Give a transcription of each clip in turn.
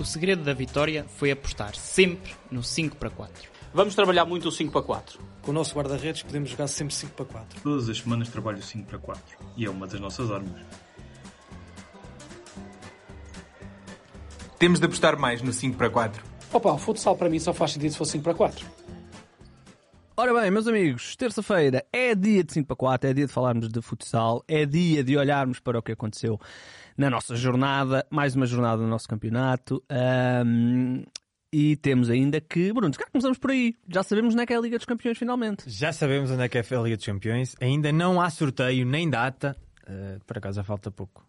O segredo da vitória foi apostar sempre no 5 para 4. Vamos trabalhar muito o 5 para 4. Com o nosso guarda-redes podemos jogar sempre 5 para 4. Todas as semanas trabalho 5 para 4 e é uma das nossas armas. Temos de apostar mais no 5 para 4. Opa, o futsal para mim só faz sentido se for 5 para 4. Ora bem, meus amigos, terça-feira é dia de 5 para 4, é dia de falarmos de futsal, é dia de olharmos para o que aconteceu na nossa jornada, mais uma jornada do nosso campeonato. Um, e temos ainda que, Bruno, cá começamos por aí. Já sabemos onde é que é a Liga dos Campeões, finalmente. Já sabemos onde é que é a Liga dos Campeões. Ainda não há sorteio nem data. Uh, por acaso já falta pouco.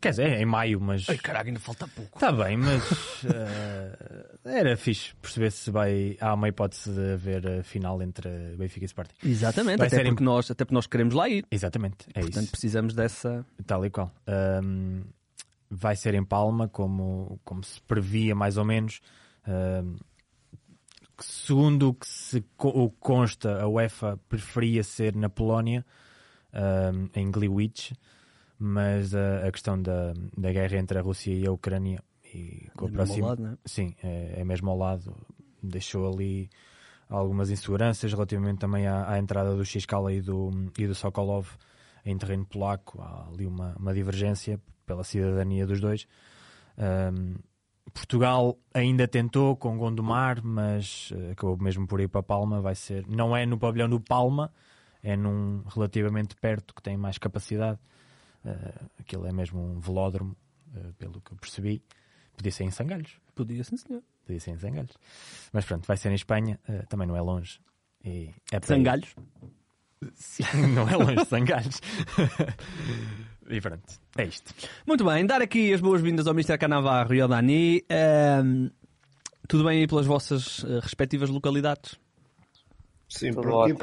Quer dizer, é em maio, mas. Ai, caraca, ainda falta pouco. Está bem, mas. Uh, era fixe perceber se vai. Há uma hipótese de haver a final entre Benfica e Sporting. Exatamente, vai até, porque em... nós, até porque nós queremos lá ir. Exatamente, é Portanto, isso. precisamos dessa. Tal e qual. Um, vai ser em Palma, como, como se previa mais ou menos. Um, segundo o que se o consta, a UEFA preferia ser na Polónia, um, em Gliwice mas a, a questão da, da guerra entre a Rússia e a Ucrânia e com a próxima, lado, é? sim, é, é, mesmo ao lado, deixou ali algumas inseguranças relativamente também à, à entrada do Xcala e do, e do Sokolov em terreno polaco, há ali uma, uma divergência pela cidadania dos dois. Um, Portugal ainda tentou com Gondomar, mas uh, acabou mesmo por ir para Palma. Vai ser, não é no pavilhão do Palma, é num relativamente perto que tem mais capacidade. Uh, aquilo é mesmo um velódromo, uh, pelo que eu percebi. Podia ser em Sangalhos. Podia sim, senhor. Podia ser em Sangalhos. Mas pronto, vai ser em Espanha, uh, também não é longe. E é Sangalhos? Sim, não é longe de Sangalhos. e pronto, é isto. Muito bem, dar aqui as boas-vindas ao Mr. Canavarro e ao Dani. Um, tudo bem aí pelas vossas respectivas localidades? Sim, por aqui,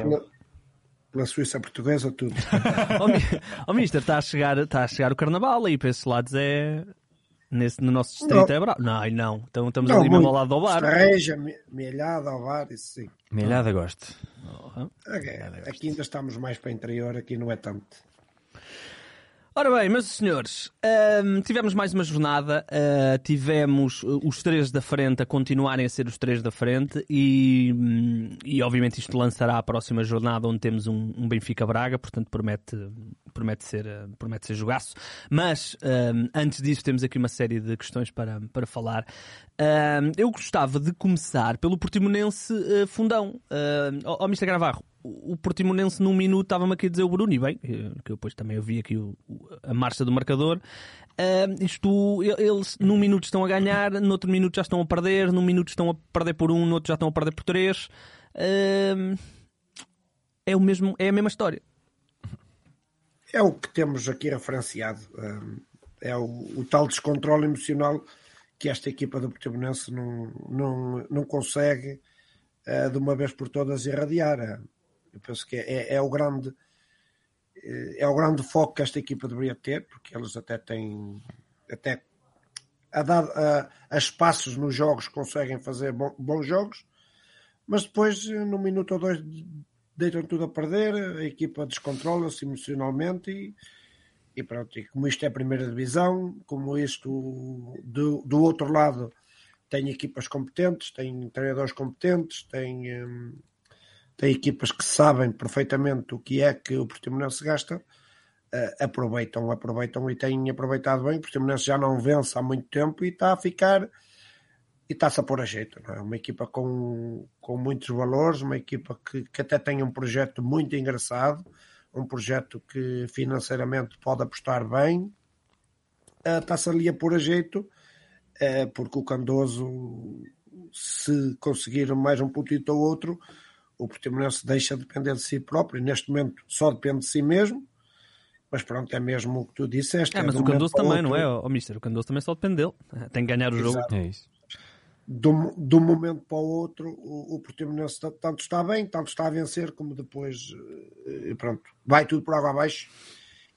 pela, Suíça portuguesa, tudo. Ó oh, Mister, está a, chegar, está a chegar o Carnaval aí para esses lados é. Nesse, no nosso distrito não. é bravo. Não, não. Então estamos não, ali mesmo ao lado do bar. Estarreja, melhada ao bar, isso sim. Melhada gosto. Oh, okay. Aqui ainda estamos mais para o interior, aqui não é tanto. Ora bem, meus senhores, tivemos mais uma jornada, uh, tivemos uh, os três da frente a continuarem a ser os três da frente e, um, e obviamente isto lançará a próxima jornada onde temos um, um Benfica Braga, portanto promete, promete, ser, uh, promete ser jogaço. Mas antes disso temos aqui uma série de questões para, para falar. eu gostava de começar pelo Portimonense uh, Fundão. Uh, oh, oh, Mr. Gravarro, o Portimonense num minuto estava-me aqui a dizer o Bruno, e bem, eh, que eu depois também ouvi aqui o, a marcha do marcador. Uh, isto, eles num minuto estão a ganhar, no outro minuto já estão a perder, num minuto estão a perder por um, no outro já estão a perder por três. Uh, é, o mesmo, é a mesma história. É o que temos aqui referenciado. É o, o tal descontrole emocional que esta equipa do Portimonense não, não, não consegue de uma vez por todas irradiar. Eu penso que é, é, o grande é o grande foco que esta equipa deveria ter, porque eles até têm até a, dar, a, a espaços nos jogos conseguem fazer bom, bons jogos, mas depois num minuto ou dois deitam tudo a perder, a equipa descontrola-se emocionalmente e, e pronto, e como isto é a primeira divisão, como isto do, do outro lado tem equipas competentes, tem treinadores competentes, tem hum, tem equipas que sabem perfeitamente o que é que o Portimonense gasta, uh, aproveitam, aproveitam e têm aproveitado bem. O Portimonense já não vence há muito tempo e está a ficar e está-se a pôr a jeito. Não é? Uma equipa com, com muitos valores, uma equipa que, que até tem um projeto muito engraçado, um projeto que financeiramente pode apostar bem, uh, está-se ali a pôr a jeito, uh, porque o Candoso, se conseguir mais um puntito ou outro, o Portimonense deixa de depender de si próprio, neste momento só depende de si mesmo, mas pronto, é mesmo o que tu disseste. É, é mas o Candoso também, outro... não é, o oh, Mister? O Candoso também só depende dele, tem que ganhar o Exato. jogo. É isso. De um, momento para o outro, o, o Portimonense tanto está bem, tanto está a vencer, como depois, eh, pronto, vai tudo por água abaixo.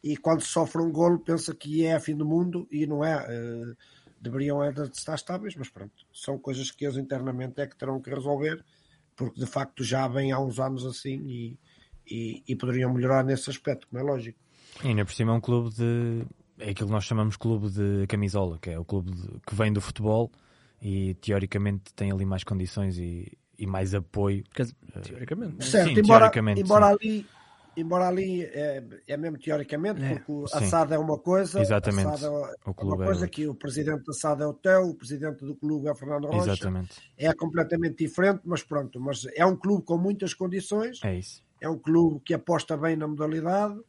E quando sofre um golo, pensa que é a fim do mundo e não é. Uh, deveriam é de estar estáveis, mas pronto, são coisas que eles internamente é que terão que resolver porque de facto já vem há uns anos assim e, e, e poderiam melhorar nesse aspecto, como é lógico. E ainda por cima é um clube de. É aquilo que nós chamamos clube de camisola, que é o clube de, que vem do futebol e teoricamente tem ali mais condições e, e mais apoio. Dizer, teoricamente. Certo, Sim, embora, teoricamente, embora sim. ali, embora ali é, é mesmo teoricamente, É, porque o sim. Assad é uma coisa, Exatamente. Assad é O é uma é coisa outro. que o presidente da Assad é o Teu, o presidente do clube é o Fernando Rocha, Exatamente, é completamente diferente, mas pronto, mas é um clube com muitas condições, é isso. é um clube que aposta bem na modalidade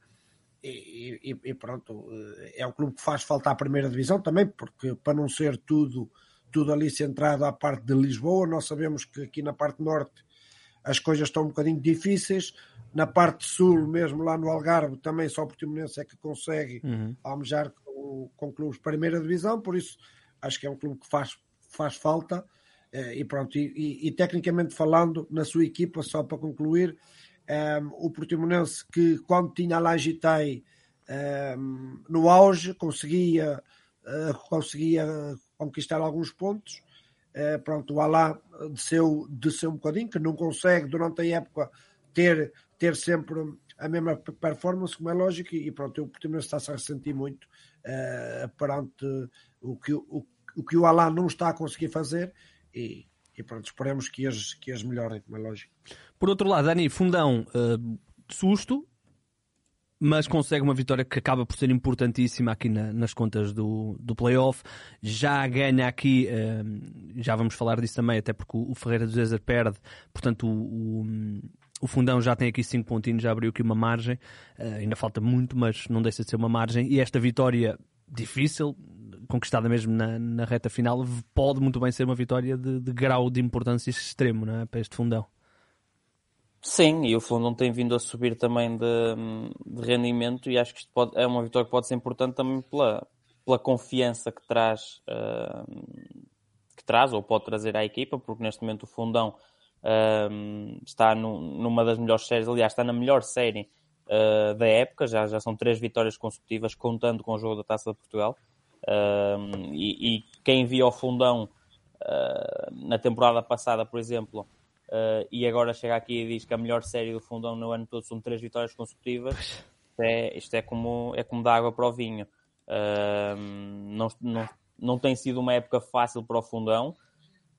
e, e- e pronto, eh, é um clube que faz falta à primeira divisão também, porque para não ser tudo, tudo ali centrado à parte de Lisboa, nós sabemos que aqui na parte norte as coisas estão um bocadinho difíceis, na parte sul, mesmo lá no Algarve, também só o Portimonense é que consegue Uhum. almejar com, com clubes de primeira divisão, por isso acho que é um clube que faz, faz falta. eh, E pronto, e, e- e tecnicamente falando, na sua equipa, só para concluir, ehm, o Portimonense que quando tinha a Lagitai ehm, no auge conseguia, eh, conseguia conquistar alguns pontos. Eh, pronto, o Alá desceu, desceu um bocadinho, que não consegue durante a época ter, ter sempre a mesma performance, como é lógico, e pronto, o Portimonense está-se a ressentir muito eh, perante o que o, o que o Alá não está a conseguir fazer e, e pronto, esperemos que eles, que eles melhorem, como é lógico. Por outro lado, Dani, Fundão, de susto, mas consegue uma vitória que acaba por ser importantíssima aqui na- nas contas do, do playoff. Já ganha aqui, eh, já vamos falar disso também, até porque o, o Ferreira do Zezer perde, portanto o, o, o Fundão já tem aqui 5 pontinhos, já abriu aqui uma margem. Eh, ainda falta muito, mas não deixa de ser uma margem. E esta vitória difícil, conquistada mesmo na, na reta final, pode muito bem ser uma vitória de, de grau de importância extremo é? para este Fundão. Sim, e o Fundão tem vindo a subir também de, de rendimento e acho que isto pode- é uma vitória que pode ser importante também pela, pela confiança que traz, ah, que traz ou pode trazer à equipa, porque neste momento o Fundão ah, está nu- numa das melhores séries, aliás, está na melhor série ah, da época, já, já são três vitórias consecutivas, contando com o jogo da Taça de Portugal. Ah, e, e quem via o Fundão ah, na temporada passada, por exemplo, Uh, e agora chega aqui e diz que a melhor série do fundão no ano todo são três vitórias consecutivas. Isto é, isto é, como, é como dar água para o vinho. Uh, não, não, não tem sido uma época fácil para o fundão.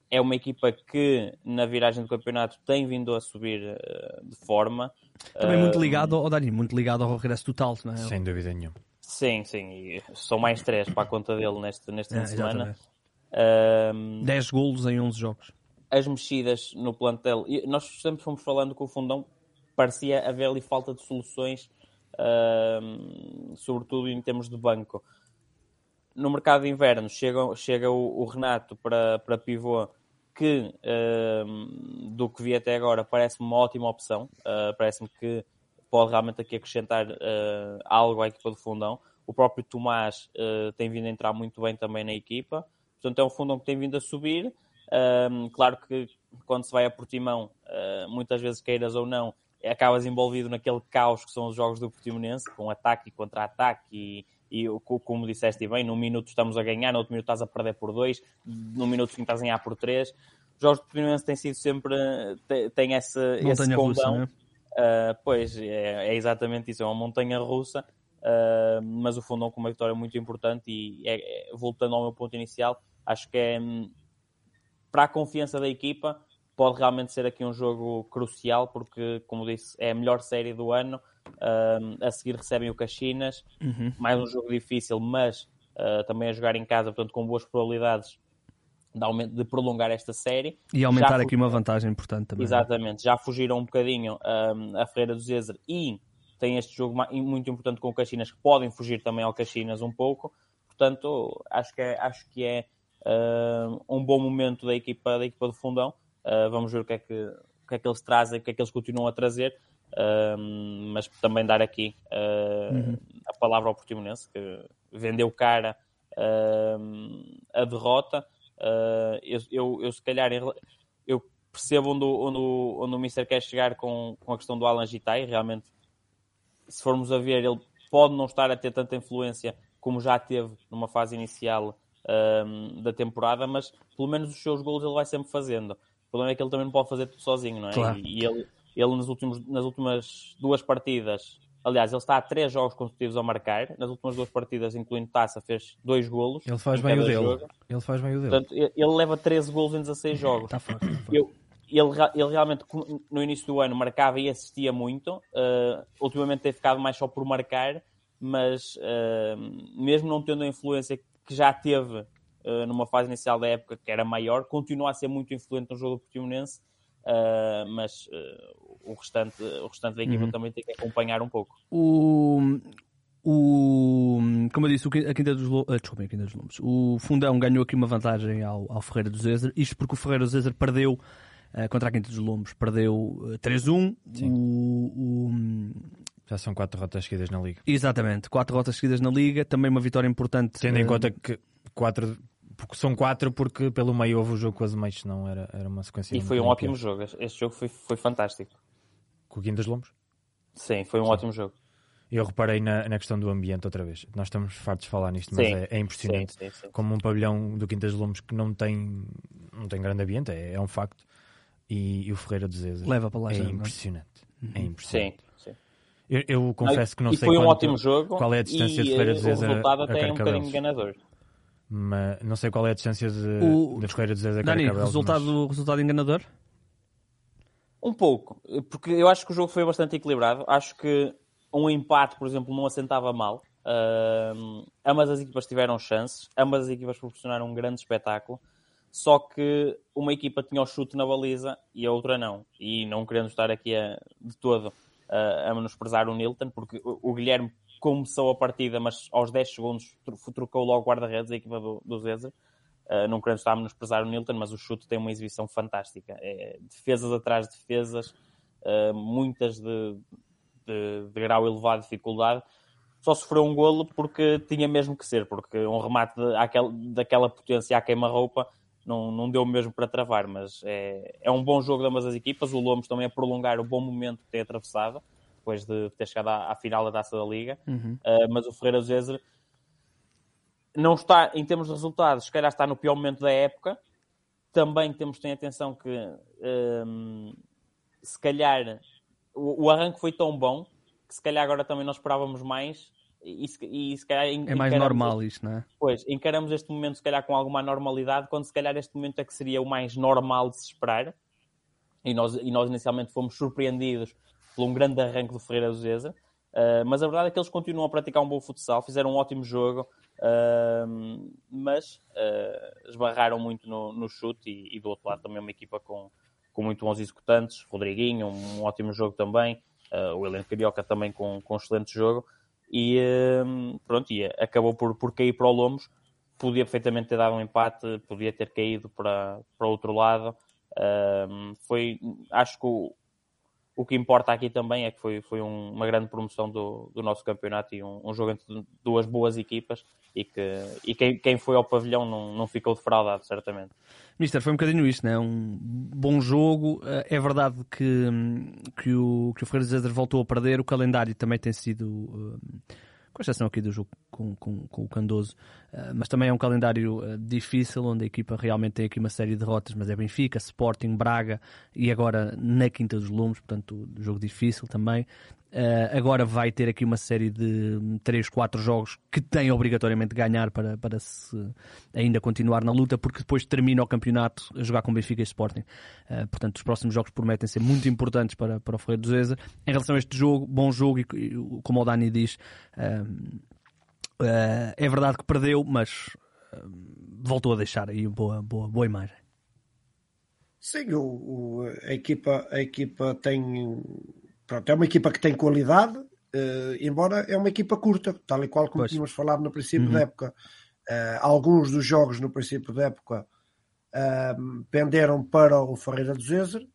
É uma equipa que na viragem do campeonato tem vindo a subir uh, de forma. Também muito Uh, ligado ao Dani, muito ligado ao regresso total, não é? Sem dúvida nenhuma. Sim, sim. E são mais três para a conta dele neste, neste fim É, de semana. exatamente. Um, 10 golos em 11 jogos. as mexidas no plantel. Nós sempre fomos falando que o fundão parecia haver ali falta de soluções, ahm, sobretudo em termos de banco. No mercado de inverno chega, chega o, o Renato para, para pivô, que ahm, do que vi até agora parece-me uma ótima opção. Ah, parece-me que pode realmente aqui acrescentar ah, algo à equipa do fundão. O próprio Tomás ah, tem vindo a entrar muito bem também na equipa. Portanto, é um fundão que tem vindo a subir. Um, claro que quando se vai a Portimão, uh, muitas vezes queiras ou não, acabas envolvido naquele caos que são os jogos do Portimonense, com ataque e contra-ataque e, e como disseste bem, num minuto estamos a ganhar, no outro minuto estás a perder por dois, num minuto seguinte estás a ganhar por três. Os jogos Portimonense têm sido sempre, têm esse, esse Montanha russa, condão. não é? Uh, pois, é, é exatamente isso, é uma montanha russa, uh, mas o Fundão com uma vitória muito importante e é- é- voltando ao meu ponto inicial, acho que é para a confiança da equipa pode realmente ser aqui um jogo crucial porque, como disse, é a melhor série do ano. Um, a seguir recebem o Caxinas, Uhum. mais um jogo difícil, mas uh, também a jogar em casa, portanto, com boas probabilidades de, de prolongar esta série. E aumentar Já aqui uma vantagem importante também. Exatamente, já fugiram um bocadinho um, a Ferreira do Zezer e tem este jogo muito importante com o Caxinas, que podem fugir também ao Caxinas um pouco. Portanto, acho que é, acho que é um, um bom momento da equipa, da equipa do Fundão. Uh, vamos ver o que, é que, o que é que eles trazem, o que é que eles continuam a trazer. Um, mas também dar aqui uh, a palavra ao Portimonense, que vendeu cara um, a derrota. Uh, eu, eu, eu, se calhar, eu percebo onde, o- onde, onde o Mister quer chegar com, com a questão do Alan Gitai. Realmente, se formos a ver, ele pode não estar a ter tanta influência como já teve numa fase inicial da temporada, mas pelo menos os seus golos ele vai sempre fazendo. O problema é que ele também não pode fazer tudo sozinho, não é? Claro. E, e ele, ele nas, últimos, nas últimas duas partidas, Aliás, ele está a três jogos consecutivos a marcar. Nas últimas duas partidas, incluindo taça, fez dois golos. Ele faz em bem o dele. jogo. Ele faz bem o dele. Portanto, ele leva 13 golos em 16 jogos. Está forte. tá forte. Eu- ele, ele realmente, no início do ano, marcava e assistia muito. Uh, ultimamente tem ficado mais só por marcar, mas uh, mesmo não tendo a influência que já teve uh, numa fase inicial da época, que era maior, continua a ser muito influente no jogo do Portimonense. uh, mas uh, o, restante, o restante da equipa também tem que acompanhar um pouco. O, o, como eu disse, a Quinta dos Lombos, desculpem, a Quinta dos Lombos. O Fundão ganhou aqui uma vantagem ao, ao Ferreira do Zezer, isto porque o Ferreira do Zezer perdeu eh, contra a Quinta dos Lombos, perdeu eh, 3-1. O, o- Já são quatro rotas seguidas na Liga. exatamente, quatro rotas seguidas na Liga, também uma vitória importante. Tendo em eh, conta que quatro. Porque são quatro, porque pelo meio houve o jogo com as meios, senão era, era uma sequência. E foi um ótimo pior. jogo. Este jogo foi, foi fantástico. Com o Quintas Lombos? Sim, foi um ótimo jogo. Eu reparei na, na questão do ambiente outra vez. Nós estamos fartos de falar nisto, mas Sim, é, é impressionante. Sim, sim, sim. Como um pavilhão do Quintas Lombos que não tem, não tem grande ambiente, é, é um facto. E, e o Ferreira de Zeza Leva para lá é já, não é? impressionante. É Sim, impressionante. sim. Eu, eu confesso que não e sei foi um quanto- ótimo jogo. qual é a distância e, de Ferreira de eh, Zeza O resultado a até é um Carcavelos. bocadinho enganador. Mas não sei qual é a distância de, O- de Ferreira de a Dani, resultado, mas- resultado enganador? Um pouco, porque eu acho que o jogo foi bastante equilibrado. Acho que um empate, por exemplo, não assentava mal. Ahm, ambas as equipas tiveram chances, ambas as equipas proporcionaram um grande espetáculo. Só que uma equipa tinha o chute na baliza e a outra não. E não querendo estar aqui a- de todo a, a menosprezar o Nilton, porque o, o Guilherme começou a partida, mas aos 10 segundos tro- trocou logo o guarda-redes, a equipa do, do Zeza. Uh, não querendo estar a menosprezar o Nilton, mas o chute tem uma exibição fantástica. É, defesas atrás de defesas, uh, muitas de, de, de grau elevado de dificuldade. Só sofreu um golo porque tinha mesmo que ser, porque um remate de, àquele- daquela potência à queima-roupa não, não deu mesmo para travar. Mas é, é um bom jogo de ambas as equipas. O Lomos também a prolongar o bom momento que tem atravessado, depois de ter chegado à, à final da taça da Liga. Uhum. Uh, mas o Ferreira Zezer não está, em termos de resultados, se calhar está no pior momento da época. Também temos ter atenção que hum, se calhar o, o arranque foi tão bom que se calhar agora também nós esperávamos mais e, se- e se calhar É mais normal isto, não é? Pois, encaramos este momento se calhar com alguma normalidade, quando se calhar este momento é que seria o mais normal de se esperar. E nós, e nós inicialmente fomos surpreendidos por um grande arranque do Ferreira do Zeza. Uh, mas a verdade é que eles continuam a praticar um bom futsal, fizeram um ótimo jogo, uh, mas uh, esbarraram muito no, no chute e, e do outro lado também uma equipa com, com muito bons executantes, Rodriguinho, um, ótimo jogo também, o Heleno Carioca também com, com um excelente jogo, e um, pronto, e acabou por, por cair para o Lomos, podia perfeitamente ter dado um empate, podia ter caído para, para outro lado, Um, foi, acho que o, o que importa aqui também é que foi, foi um- uma grande promoção do, do nosso campeonato e um, um jogo entre duas boas equipas e que e quem, quem foi ao pavilhão não, não ficou defraudado, certamente. Mister, foi um bocadinho isto, não é? Um bom jogo. Eh, É verdade que, hum, que, o, que o Ferreira Zezer voltou a perder. O calendário também tem sido, hum, com exceção aqui do jogo com, com, com o Candoso, eh, mas também é um calendário eh, difícil, onde a equipa realmente tem aqui uma série de derrotas, mas é Benfica, Sporting, Braga e agora na Quinta dos Lumes, portanto, jogo difícil também. Eh, agora vai ter aqui uma série de 3, 4 jogos que tem obrigatoriamente de ganhar para, para se ainda continuar na luta, porque depois termina o campeonato a jogar com Benfica e Sporting. Eh, portanto, os próximos jogos prometem ser muito importantes para, para o Ferreira do Zeza. Em relação a este jogo, bom jogo, e, como o Dani diz, eh, é verdade que perdeu, mas eh, voltou a deixar aí boa, boa, boa imagem. Sim, o, o- a, equipa, a equipa tem. Pronto, é uma equipa que tem qualidade, eh, embora é uma equipa curta, tal e qual como Pois. tínhamos falado no princípio Uhum. da época. Eh, alguns dos jogos no princípio da época eh, penderam para o Ferreira do Zezer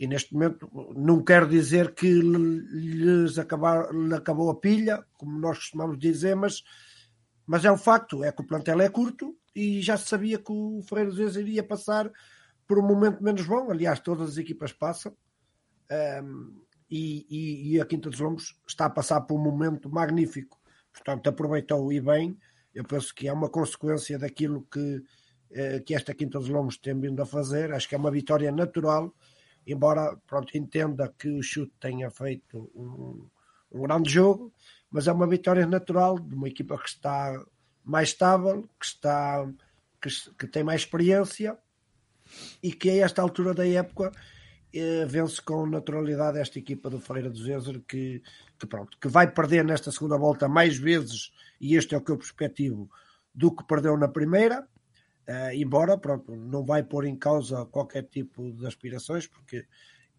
e neste momento não quero dizer que lhe- lhes acabar, lhe acabou a pilha, como nós costumamos dizer, mas, mas é um facto, é que o plantel é curto e já se sabia que o Ferreira do Zezer iria passar por um momento menos bom. Aliás, todas as equipas passam. Um, e, e- e a Quinta dos Lombos está a passar por um momento magnífico. Portanto, aproveitou e bem. Eu penso que é uma consequência daquilo que, eh, que esta Quinta dos Lombos tem vindo a fazer. Acho que é uma vitória natural, embora pronto, entenda que o chute tenha feito um, um grande jogo, mas é uma vitória natural de uma equipa que está mais estável, que está que, que tem mais experiência e que a esta altura da época vence com naturalidade esta equipa do Ferreira do Zezer que, que, pronto, que vai perder nesta segunda volta mais vezes, e este é o que eu perspectivo, do que perdeu na primeira, eh, embora pronto, não vai pôr em causa qualquer tipo de aspirações, porque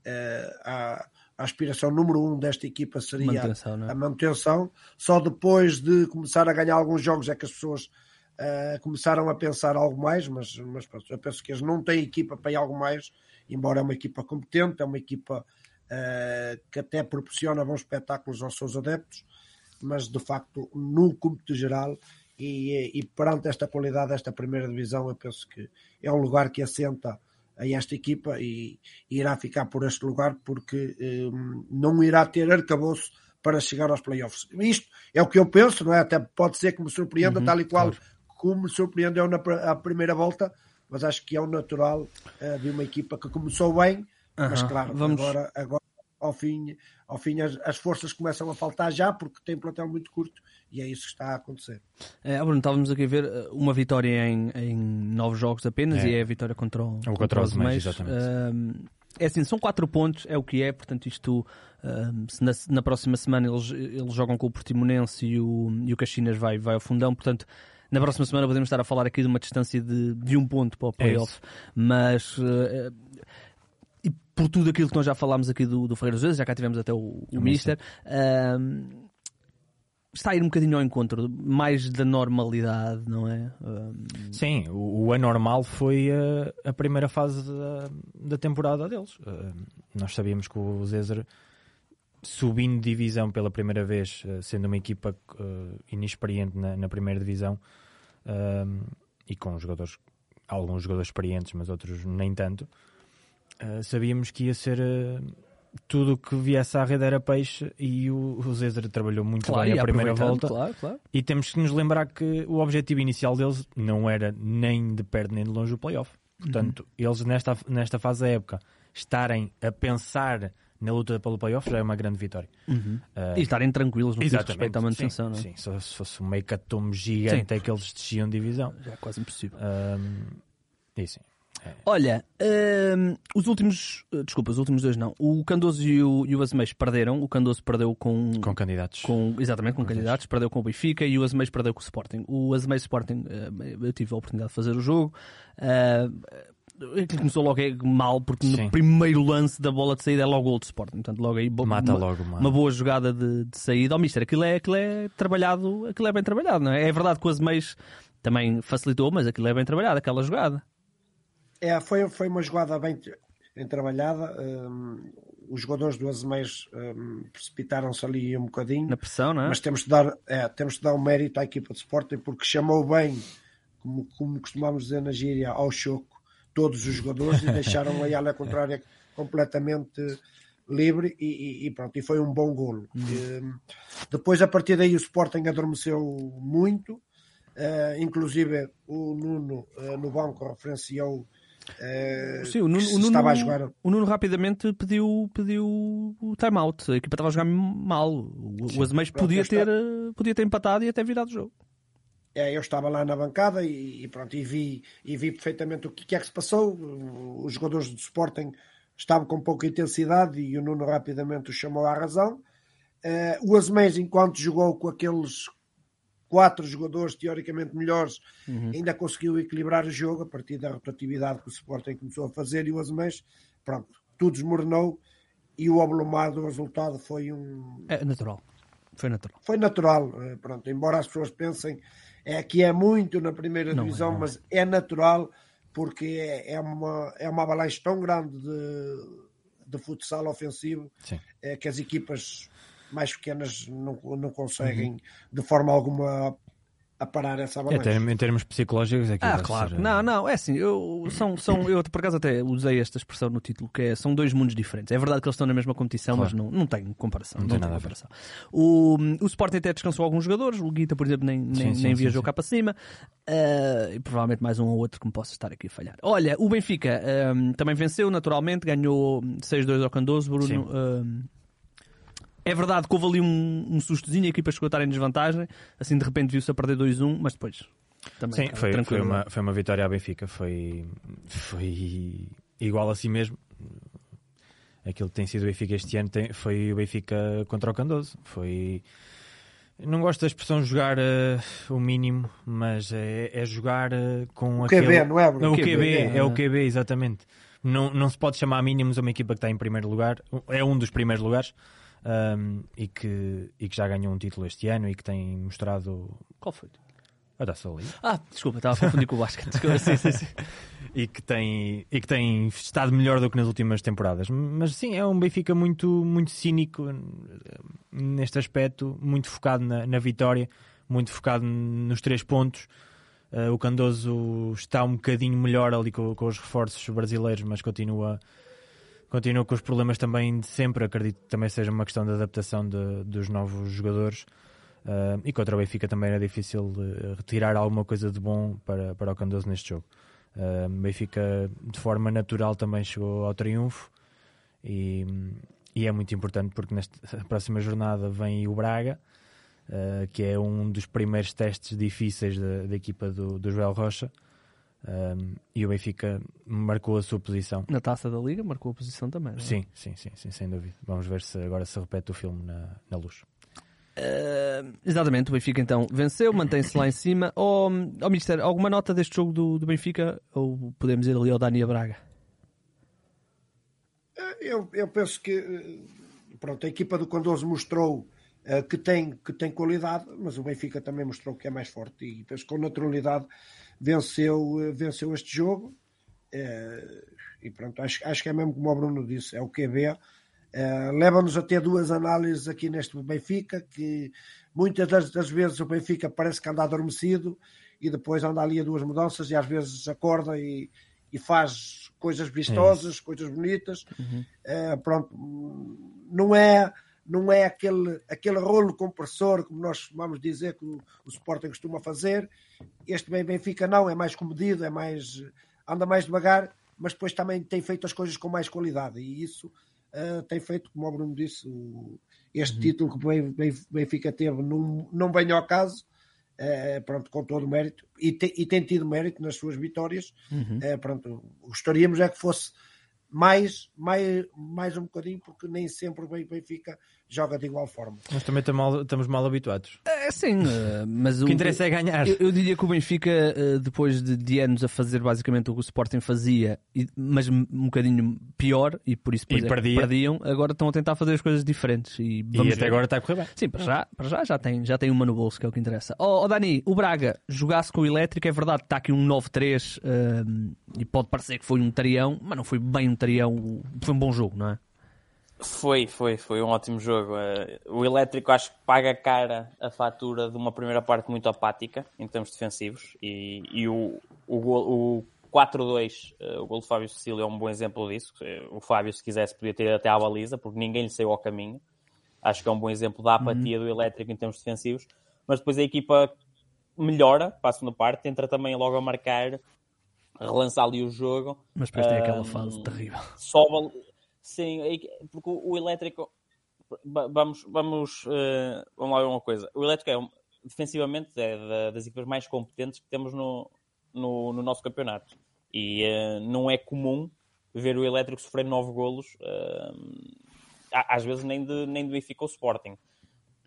eh, a, a aspiração número um desta equipa seria Manutenção, é? a manutenção. Só depois de começar a ganhar alguns jogos é que as pessoas eh, começaram a pensar algo mais, mas, mas pronto, eu penso que eles não têm equipa para ir algo mais, embora é uma equipa competente, é uma equipa eh, que até proporciona bons espetáculos aos seus adeptos, mas de facto, no cômputo geral e, e perante esta qualidade desta primeira divisão, eu penso que é um lugar que assenta a esta equipa e, e irá ficar por este lugar porque eh, não irá ter arcabouço para chegar aos playoffs. Isto é o que eu penso, não é? Até pode ser que me surpreenda, Uhum, tal e qual claro. como me surpreendeu na a primeira volta, mas acho que é o natural eh, de uma equipa que começou bem, mas claro, vamos- agora, agora ao fim, ao fim as, as forças começam a faltar já porque tem plantel muito curto e é isso que está a acontecer. É, Bruno, estávamos aqui a ver uh, uma vitória em, em nove jogos apenas É. e é a vitória contra o, contra os Meios. Meios, exatamente. Um, é assim, são quatro pontos, é o que é, portanto isto, um, se na, na próxima semana eles, eles jogam com o Portimonense e o, e o Caxinas vai, vai ao fundão, portanto na próxima semana podemos estar a falar aqui de uma distância de, de um ponto para o playoff, mas uh, e por tudo aquilo que nós já falámos aqui do, do Ferreira dos Vezes, já cá tivemos até o, o Mister, um, está a ir um bocadinho ao encontro mais da normalidade, não é? Um, Sim, o, o anormal foi uh, a primeira fase da, da temporada deles. Uh, nós sabíamos que o Zezer, subindo divisão pela primeira vez, uh, sendo uma equipa uh, inexperiente na, na primeira divisão um, e com jogadores, alguns jogadores experientes, mas outros nem tanto, uh, sabíamos que ia ser. uh, tudo o que viesse à rede era peixe e o, o Zezer trabalhou muito claro, bem a primeira volta. Claro, claro. E temos que nos lembrar que o objetivo inicial deles não era nem de perto nem de longe o playoff. Portanto, eles nesta, nesta fase da época estarem a pensar na luta pelo playoff já é uma grande vitória. Ah, E estarem tranquilos no que diz respeito à manutenção, sim, não é? sim. Se, se fosse um meio catome gigante é que eles desciam de divisão. Já é quase impossível. Ahm, e sim. Olha, hum, os últimos. eh, Desculpa, os últimos dois não. O Candoso e o, e o Azeméis perderam. O Candoso perdeu com. Com candidatos. com- exatamente, com candidatos, perdeu com o Benfica e o Azeméis perdeu com o Sporting. O Azeméis Sporting, eh, eu tive a oportunidade de fazer o jogo. eh, Aquilo começou logo é mal, porque no Sim. primeiro lance da bola de saída é logo o gol de Sporting. Portanto, logo aí Mata uma, logo uma- uma boa jogada de, de saída. Ó, Mister, aquilo é, aquilo é trabalhado, aquilo é bem trabalhado, não é? É verdade que o Azeméis também facilitou, mas aquilo é bem trabalhado, aquela jogada. É, foi, foi uma jogada bem, bem trabalhada. hum, os jogadores do Azeméis hum, precipitaram-se ali um bocadinho. Na pressão, não é? Mas temos de dar, é, temos de dar um mérito à equipa de Sporting porque chamou bem, como, como costumamos dizer na gíria, ao choco todos os jogadores e deixaram a ala contrária completamente livre e, e- pronto, e foi um bom golo. Eh, depois, a partir daí, o Sporting adormeceu muito, eh, inclusive o Nuno eh, no banco referenciou eh, Sim, o Nuno, o Nuno- estava a jogar o Nuno rapidamente pediu, pediu o time-out. A equipa estava a jogar mal. O, o Azeméis Pronto, podia ter, podia ter empatado e até virado o jogo. É, eu estava lá na bancada e, pronto, e vi, e vi perfeitamente o que, é que se passou. Os jogadores do Sporting estavam com pouca intensidade e o Nuno rapidamente o chamou à razão. Eh, o Azeméis, enquanto jogou com aqueles quatro jogadores teoricamente melhores, ainda conseguiu equilibrar o jogo a partir da rotatividade que o Sporting começou a fazer e o Azeméis, pronto, tudo desmoronou e o ablomar do resultado foi um, É natural. Foi natural. foi natural, eh, pronto, embora as pessoas pensem é que é muito na primeira Não é, divisão, é. mas é natural porque é, é uma, é uma avalanche tão grande de, de futsal ofensivo é, que as equipas mais pequenas não, não conseguem Uhum. de forma alguma a parar essa É, avalanche. em termos psicológicos, aquilo Ah, deve claro. ser, Não, não, é assim. Eu, são, são, eu por acaso até usei esta expressão no título, que é são dois mundos diferentes. É verdade que eles estão na mesma competição, Claro. mas não, não tem comparação. Não Não, tem nada a ver. comparação. O, o Sporting até descansou alguns jogadores. O Guita, por exemplo, nem, nem, Sim, sim, nem viajou sim. cá para cima. Ah, e provavelmente mais um ou outro que me possa estar aqui a falhar. Olha, o Benfica ah, também venceu, naturalmente. Ganhou 6-2 ao Candoso, Bruno. Sim. É verdade que houve ali um, um sustozinho, a equipa chegou a estar em desvantagem, assim de repente viu-se a perder 2-1, mas depois também Sim, cara, foi, foi, tranquilo. uma, foi uma vitória à Benfica. Foi, foi igual a si mesmo. Aquilo que tem sido o Benfica este ano tem- foi o Benfica contra o Candoso. Foi. Não gosto da expressão jogar eh, o mínimo, mas é, é jogar eh, com O aquele. QB, não é, É Bruno? o QB, QB, é o é. QB, exatamente. Não, não se pode chamar mínimos a uma equipa que está em primeiro lugar, é um dos primeiros lugares um, e, que, e que já ganhou um título este ano e que tem mostrado. Qual foi? Está só ali. Ah, desculpa, estava a confundir com o basquete. Sim, sim, sim. E que, tem, e que tem estado melhor do que nas últimas temporadas. Mas sim, é um Benfica muito, muito cínico eh, neste aspecto, muito focado na, na vitória, muito focado nos três pontos. Eh, o Candoso está um bocadinho melhor ali com, com os reforços brasileiros, mas continua, continua com os problemas também de sempre. Acredito que também seja uma questão de adaptação de- dos novos jogadores. Eh, e contra o Benfica também era difícil eh, retirar alguma coisa de bom para, para o Candoso neste jogo. Uh, Benfica de forma natural também chegou ao triunfo e, e é muito importante porque nesta próxima jornada vem o Braga, uh, que é um dos primeiros testes difíceis da, da equipa do, do Joel Rocha. Um, e o Benfica marcou a sua posição. Na taça da Liga marcou a posição também. não é? Sim, sim, sim, sim, sem dúvida. Vamos ver se agora se repete o filme na, na luz. Uh, exatamente, o Benfica então venceu, mantém-se lá em cima. Oh, oh Mister, alguma nota deste jogo do, do Benfica? Ou podemos ir ali ao Dani Braga? Eu, eu penso que eh, pronto, a equipa do Condoso mostrou eh, que, tem, que tem qualidade, mas o Benfica também mostrou que é mais forte e penso que com naturalidade venceu, eh, venceu este jogo. Eh, e pronto, acho, acho que é mesmo como o Bruno disse, é o QB. Eh, Leva-nos a ter duas análises aqui neste Benfica, que muitas das, das vezes o Benfica parece que anda adormecido e depois anda ali a duas mudanças e às vezes acorda e, e faz coisas vistosas, coisas bonitas. Eh, pronto, não é não é aquele, aquele rolo compressor, como nós vamos dizer que o, o Sporting costuma fazer. Este bem Benfica não, é mais comedido, é mais anda mais devagar, mas depois também tem feito as coisas com mais qualidade e isso eh, tem feito, como o Bruno disse, o- este título que o Ben- Ben- Benfica teve não, não vem ao caso, eh, pronto, com todo o mérito, e, te- e tem tido mérito nas suas vitórias. Eh, pronto, gostaríamos é que fosse mais, mais, mais um bocadinho, porque nem sempre o Ben- Benfica joga de igual forma. Mas também estamos mal, estamos mal habituados. É sim, uh, mas O que interessa é ganhar. Eu, eu diria que o Benfica, uh, depois de, de anos a fazer basicamente o que o Sporting fazia, e- mas um um bocadinho pior, e por isso depois E é perdia. perdiam, agora estão a tentar fazer as coisas diferentes. E, E até ver. agora está a correr bem. Sim, para já, para já, já, tem, já tem uma no bolso, que é o que interessa. Ó oh, Dani, o Braga jogasse com o Elétrico, é verdade, está aqui um 9-3 um, e pode parecer que foi um tarião, mas não foi bem um tarião, foi um bom jogo, não é? Foi, foi, foi um ótimo jogo. Eh, O Elétrico acho que paga cara a fatura de uma primeira parte muito apática em termos defensivos e, e o, o, o 4-2, eh, o gol do Fábio Cecílio é um bom exemplo disso. Eh, O Fábio, se quisesse, podia ter ido até à baliza, porque ninguém lhe saiu ao caminho. Acho que é um bom exemplo da apatia do Elétrico em termos defensivos. Mas depois a equipa melhora para a segunda parte, entra também logo a marcar, relança ali o jogo. Mas depois tem aquela fase terrível. sobe sim é que- porque o elétrico va- vamos vamos eh, vamos lá ver uma coisa. O elétrico é um- defensivamente é da- das equipas mais competentes que temos no, no, no nosso campeonato. E eh, não é comum ver o elétrico sofrer nove golos á- às vezes nem de nem do Benfica ou Sporting.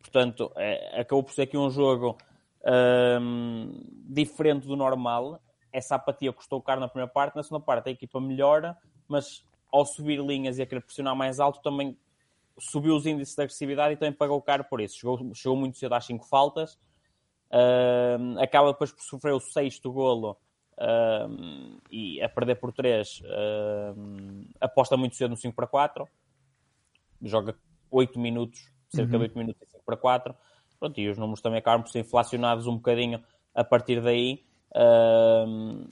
Portanto eh, acabou por ser aqui um jogo diferente do normal. Essa apatia custou caro na primeira parte na segunda parte a equipa melhora mas ao subir linhas e a querer pressionar mais alto, também subiu os índices de agressividade e também pagou caro por isso. Chegou, chegou muito cedo às 5 faltas, ahm, acaba depois por sofrer o sexto golo ahm, e a perder por 3, aposta muito cedo no 5 para 4, joga 8 minutos, cerca de 8 minutos e 5 para 4. Pronto, e os números também acabam por ser inflacionados um bocadinho a partir daí.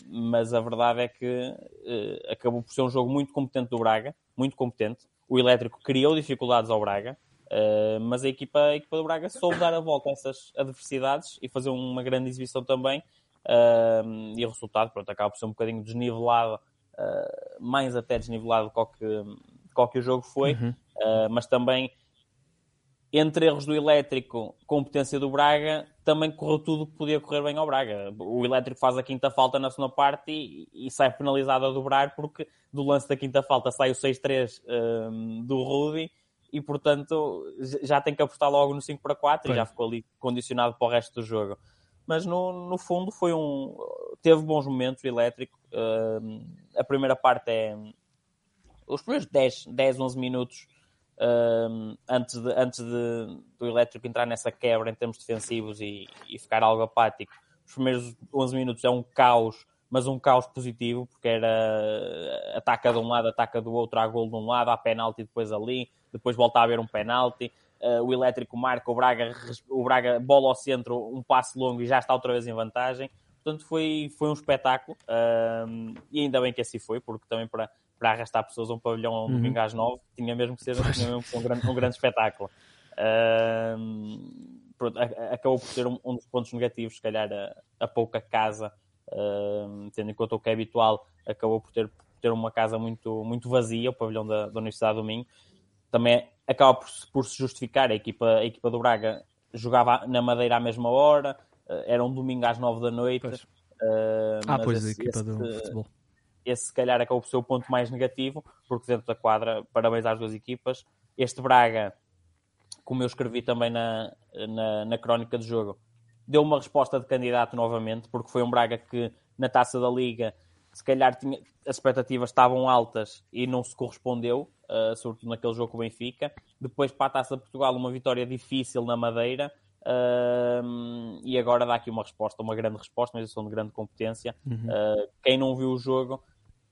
Mas a verdade é que eh, acabou por ser um jogo muito competente do Braga, muito competente. O Elétrico criou dificuldades ao Braga, eh, mas a equipa, a equipa do Braga soube dar a volta a essas adversidades e fazer uma grande exibição também. E o resultado, pronto, acaba por ser um bocadinho desnivelado, ah, mais até desnivelado do que, do que o jogo foi, Ah, mas também entre erros do Elétrico, competência do Braga, também correu tudo que podia correr bem ao Braga. O Elétrico faz a quinta falta na segunda parte e, e sai penalizado a dobrar porque do lance da quinta falta sai o 6-3 um, do Rudy e, portanto, já tem que apostar logo no 5 para 4 e já ficou ali condicionado para o resto do jogo. Mas, no, no fundo, foi um... teve bons momentos o Elétrico. Um, a primeira parte é... Os primeiros 10, 10 11 minutos antes, de, antes de, do Elétrico entrar nessa quebra em termos defensivos e, e, ficar algo apático. Os primeiros 11 minutos é um caos, mas um caos positivo, porque era ataca de um lado, ataca do outro, há gol de um lado, há penalti depois ali, depois volta a haver um penalti. Uh, o Elétrico marca, o Braga, o Braga bola ao centro, um passe longo e já está outra vez em vantagem. Portanto, foi, foi um espetáculo uh, e ainda bem que assim foi, porque também para, para arrastar pessoas a um pavilhão um uhum. domingo às nove, tinha mesmo que ser um, grande, um grande espetáculo. Uh, pronto, acabou por ser um, um, dos pontos negativos, se calhar a, a pouca casa, uh, tendo em conta o que é habitual, acabou por ter, ter uma casa muito, muito vazia, o pavilhão da, da Universidade do Minho. Também acaba por, por, se justificar, a equipa, a equipa do Braga jogava na Madeira à mesma hora, uh, era um domingo às nove da noite. Pois. ah, pois, esse, a equipa esse, do futebol esse se calhar acabou por ser o ponto mais negativo, porque dentro da quadra, parabéns às duas equipas. Este Braga, como eu escrevi também na, na, na crónica do jogo, deu uma resposta de candidato novamente, porque foi um Braga que na taça da Liga se calhar tinha, as expectativas estavam altas e não se correspondeu, uh, sobretudo naquele jogo com o Benfica. Depois para a Taça de Portugal, uma vitória difícil na Madeira, Uh, e agora dá aqui uma resposta, uma grande resposta, mas são de grande competência. Uhum. Uh, quem não viu o jogo,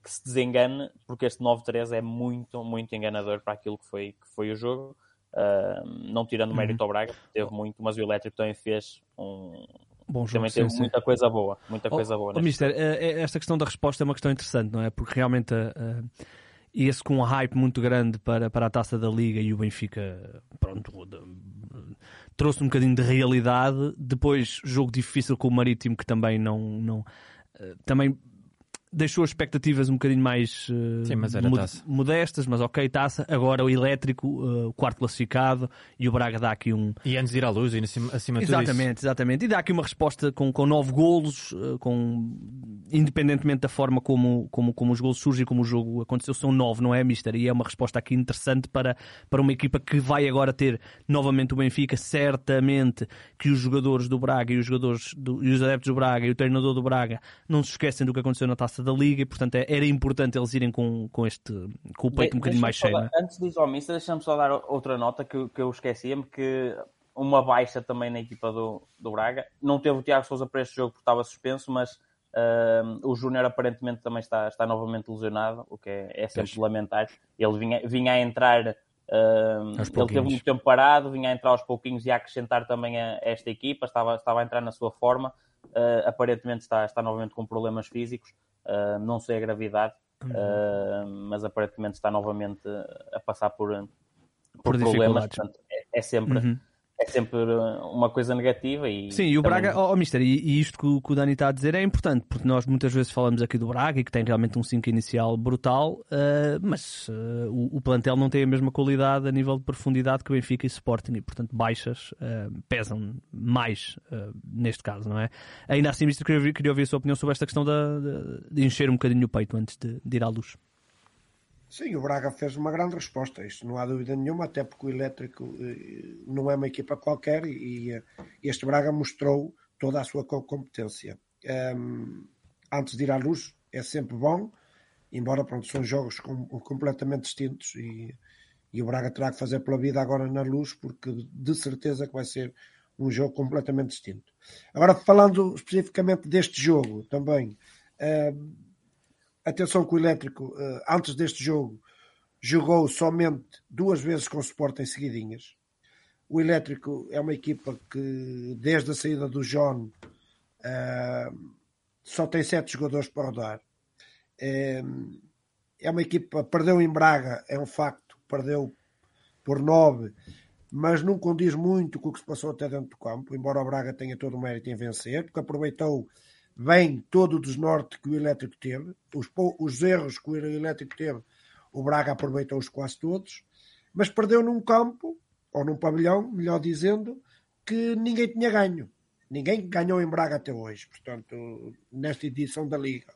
que se desengane, porque este 9-3 é muito, muito enganador para aquilo que foi, que foi o jogo. Uh, não tirando mérito uhum. ao Braga, teve muito, mas o Elétrico também fez um. Bom jogo, também teve sim, muita sim. coisa boa, muita oh, coisa boa. Oh, Mister, eh, eh, esta questão da resposta é uma questão interessante, não é? Porque realmente uh, esse com um hype muito grande para, para a taça da Liga e o Benfica, pronto, trouxe um bocadinho de realidade. Depois, jogo difícil com o Marítimo, que também não. não também deixou as expectativas um bocadinho mais uh, Sim, mas mod modestas, mas ok, taça. Agora o elétrico, uh, o quarto classificado, e o Braga dá aqui um. E antes de ir à luz, acima, acima de tudo. Exatamente, isso. exatamente. E dá aqui uma resposta com, com nove golos, uh, com... independentemente da forma como, como, como os golos surgem e como o jogo aconteceu, são nove, não é, Mister? E é uma resposta aqui interessante para, para uma equipa que vai agora ter novamente o Benfica. Certamente que os jogadores do Braga e os jogadores do, e os adeptos do Braga e o treinador do Braga não se esquecem do que aconteceu na taça da Liga e, portanto, é, era importante eles irem com, com, este, com o peito de, um bocadinho mais cheio. É? Antes disso, ao deixa-me só dar outra nota que, que eu esquecia-me, que uma baixa também na equipa do, do Braga. Não teve o Tiago Souza para este jogo porque estava suspenso, mas uh, o Júnior aparentemente também está, está novamente lesionado, o que é, é sempre lamentar. Ele vinha, vinha a entrar... Uh, ele teve muito tempo parado, vinha a entrar aos pouquinhos e a acrescentar também a, a esta equipa, estava, estava a entrar na sua forma. Uh, aparentemente está, está novamente com problemas físicos. Uh, não sei a gravidade, uhum. uh, mas aparentemente está novamente a passar por, por, por problemas. Portanto, é, é sempre. Uhum é sempre uma coisa negativa. E Sim, e o também... Braga, oh, oh Mister, e, e isto que o, que o, Dani está a dizer é importante, porque nós muitas vezes falamos aqui do Braga e que tem realmente um 5 inicial brutal, uh, mas uh, o, o, plantel não tem a mesma qualidade a nível de profundidade que o Benfica e Sporting, e portanto baixas uh, pesam mais neste caso, não é? Ainda assim, Mister, queria, queria ouvir a sua opinião sobre esta questão de, de, de encher um bocadinho o peito antes de, de ir à luz. Sim, o Braga fez uma grande resposta, isso não há dúvida nenhuma, até porque o Elétrico eh, não é uma equipa qualquer e eh, este Braga mostrou toda a sua competência. Antes de ir à luz, é sempre bom, embora pronto, são jogos com, completamente distintos e, e o Braga terá que fazer pela vida agora na luz, porque de certeza que vai ser um jogo completamente distinto. Agora, falando especificamente deste jogo também. Atenção que o Elétrico, eh, antes deste jogo, jogou somente duas vezes com suporte em seguidinhas. O Elétrico é uma equipa que, desde a saída do John, eh, só tem sete jogadores para rodar. É, é uma equipa, perdeu em Braga, é um facto, perdeu por nove, mas não condiz muito com o que se passou até dentro do campo, embora o Braga tenha todo o mérito em vencer, porque aproveitou vem todo o desnorte que o elétrico teve, os, os erros que o elétrico teve, o Braga aproveitou-os quase todos, mas perdeu num campo ou num pavilhão, melhor dizendo, que ninguém tinha ganho. Ninguém ganhou em Braga até hoje, portanto, nesta edição da Liga.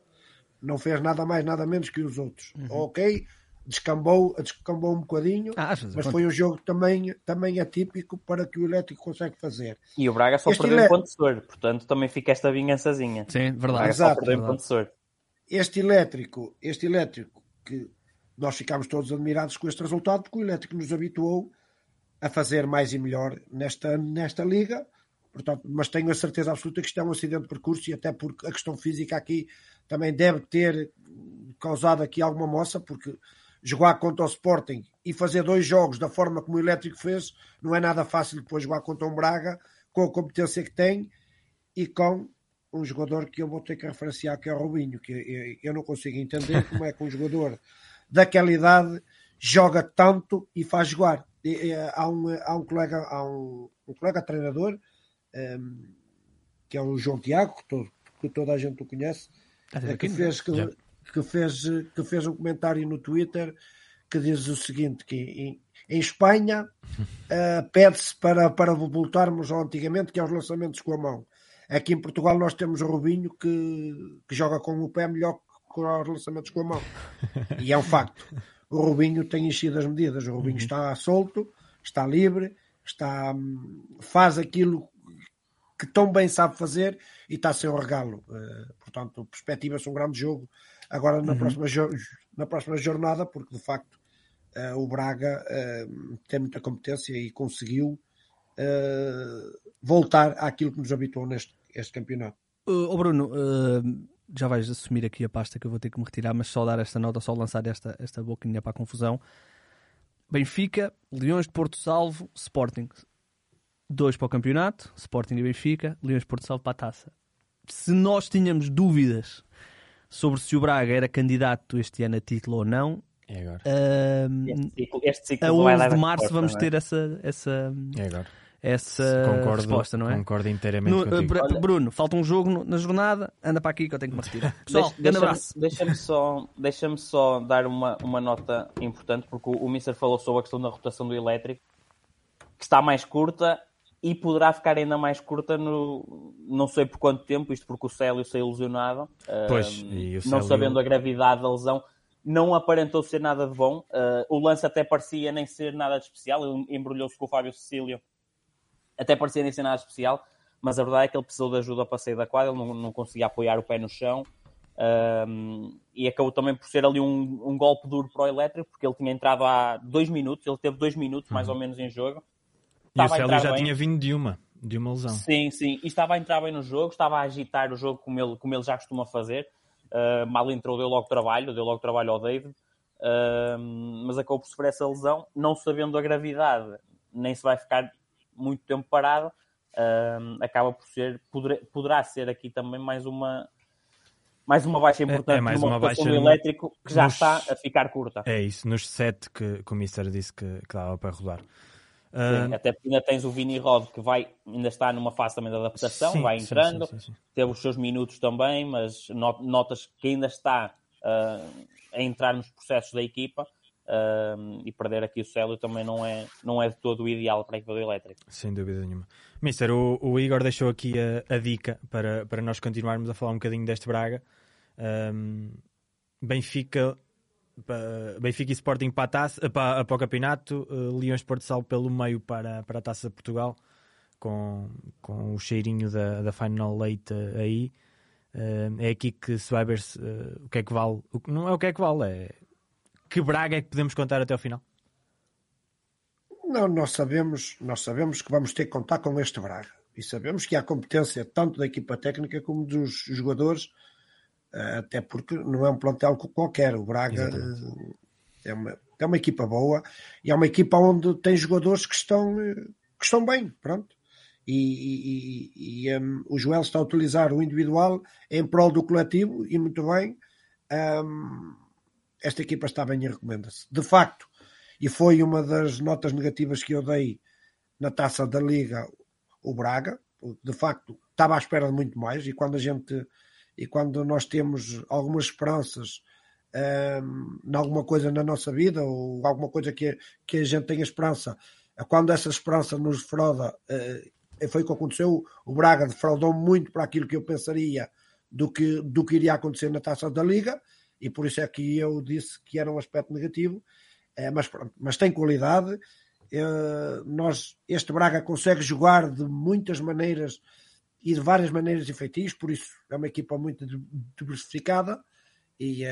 Não fez nada mais, nada menos que os outros. Uhum. Ok, descambou, descambou um bocadinho, Ah, mas foi um jogo também, também atípico para que o Elétrico consegue fazer. E o Braga só Este perdeu ele- em Pontessor, portanto também fica esta vingançazinha. Sim, verdade. Braga só Exato, verdade. Pontessor. Este Elétrico, este Elétrico, que nós ficámos todos admirados com este resultado, porque o Elétrico nos habituou a fazer mais e melhor nesta, nesta liga. Portanto, mas tenho a certeza absoluta que isto é um acidente de percurso e até porque a questão física aqui também deve ter causado aqui alguma moça, porque jogar contra o Sporting e fazer dois jogos da forma como o Elétrico fez não é nada fácil depois jogar contra um Braga com a competência que tem e com um jogador que eu vou ter que referenciar que é o Robinho, que eu- não consigo entender como é que um jogador daquela idade joga tanto e faz jogar. E, e, Há um, há um colega, há um, um colega treinador ehm, que é o João Tiago, que, todo- que toda a gente o conhece, que fez, que. Que fez, que fez um comentário no Twitter que diz o seguinte: que em, em Espanha eh, pede-se para, para voltarmos ao antigamente, que é os lançamentos com a mão. Aqui em Portugal nós temos o Rubinho que, que joga com o pé melhor que com os lançamentos com a mão. E é um facto. O Rubinho tem enchido as medidas. O Rubinho está solto, está livre, está, faz aquilo que tão bem sabe fazer e está a ser um regalo. Eh, portanto, perspectiva-se um grande jogo agora na, próxima, jo- na próxima jornada, porque de facto eh, o Braga eh, tem muita competência e conseguiu eh, voltar àquilo que nos habituou neste este campeonato. Uh, oh Bruno, uh, já vais assumir aqui a pasta que eu vou ter que me retirar, mas só dar esta nota, só lançar esta, esta boquinha para a confusão. Benfica, Leões de Porto Salvo, Sporting. Dois para o campeonato, Sporting e Benfica, Leões de Porto Salvo para a taça. Se nós tínhamos dúvidas sobre se o Braga era candidato este ano a título ou não, É agora. uh, Este ciclo, este ciclo a vai 11 dar de a março resposta, vamos é? ter essa, essa, É agora. essa concordo, resposta, não é? Concordo inteiramente No- contigo. uh, Br- Bruno, falta um jogo no- na jornada, anda para aqui que eu tenho que me retirar. Pessoal, Deixa- grande deixa-me- abraço. Deixa-me só, deixa só dar uma, uma nota importante, porque o, o Mister falou sobre a questão da rotação do elétrico, que está mais curta e poderá ficar ainda mais curta no não sei por quanto tempo, isto porque o Célio saiu lesionado, Pois, o não sabendo a gravidade da lesão, não aparentou ser nada de bom. Ah, o lance até parecia nem ser nada de especial, ele embrulhou-se com o Fábio Cecílio, até parecia nem ser nada de especial, mas a verdade é que ele precisou de ajuda para sair da quadra, ele não, não conseguia apoiar o pé no chão. e acabou também por ser ali um, um golpe duro para o elétrico, porque ele tinha entrado há dois minutos, ele teve dois minutos mais ou menos em jogo. E o Célio já bem. tinha vindo de uma, de uma lesão. Sim, sim. E estava a entrar bem no jogo, estava a agitar o jogo como ele, como ele já costuma fazer. Uh, mal entrou, deu logo trabalho, deu logo trabalho ao David. Uh, mas acabou por sofrer essa lesão, não sabendo a gravidade, nem se vai ficar muito tempo parado. uh, acaba por ser, poderá, poderá ser aqui também mais uma. Mais uma baixa importante é mais numa uma baixa no- elétrico que já nos- está a ficar curta. É isso, nos sete que, que o Mister disse que, que dava para rodar. Sim, Ah, até porque ainda tens o Vini Rod que vai, ainda está numa fase também de adaptação, sim, vai entrando, sim, teve os seus minutos também, mas not- notas que ainda está ah, a entrar nos processos da equipa ah, e perder aqui o Célio também não é, não é de todo o ideal para a equipa do Elétrico. Sem dúvida nenhuma. Mister, o, o Igor deixou aqui a, a dica para, para nós continuarmos a falar um bocadinho deste Braga. Ahm, Benfica, Benfica e Sporting para, a taça, para, para o campeonato, eh, Leões Porto Salvo pelo meio para, para a Taça de Portugal, com, com o cheirinho da, da Final Late aí. Ahm, é aqui que se vai ver se, eh, o que é que vale. O não é o que é que vale, é que Braga é que podemos contar até ao final. Não, nós sabemos, nós sabemos que vamos ter que contar com este Braga. E sabemos que há competência tanto da equipa técnica como dos jogadores, eh, até porque não é um plantel qualquer. O Braga eh, é uma, é uma equipa boa e é uma equipa onde tem jogadores que estão, eh, que estão bem, pronto. E, e- e- e, um, o Joel está a utilizar o individual em prol do coletivo e muito bem. Um, esta equipa está bem e recomenda-se. De facto, e foi uma das notas negativas que eu dei na taça da Liga, o Braga. De facto, estava à espera de muito mais. E quando a gente e quando nós temos algumas esperanças um, em alguma coisa na nossa vida ou alguma coisa que, que a gente tenha esperança, quando essa esperança nos defrauda, uh, foi o que aconteceu. O Braga defraudou muito para aquilo que eu pensaria do que, do que iria acontecer na taça da Liga, e por isso é que eu disse que era um aspecto negativo. Uh, mas, mas tem qualidade. Uh, nós, este Braga consegue jogar de muitas maneiras e de várias maneiras efetivas, por isso é uma equipa muito diversificada e,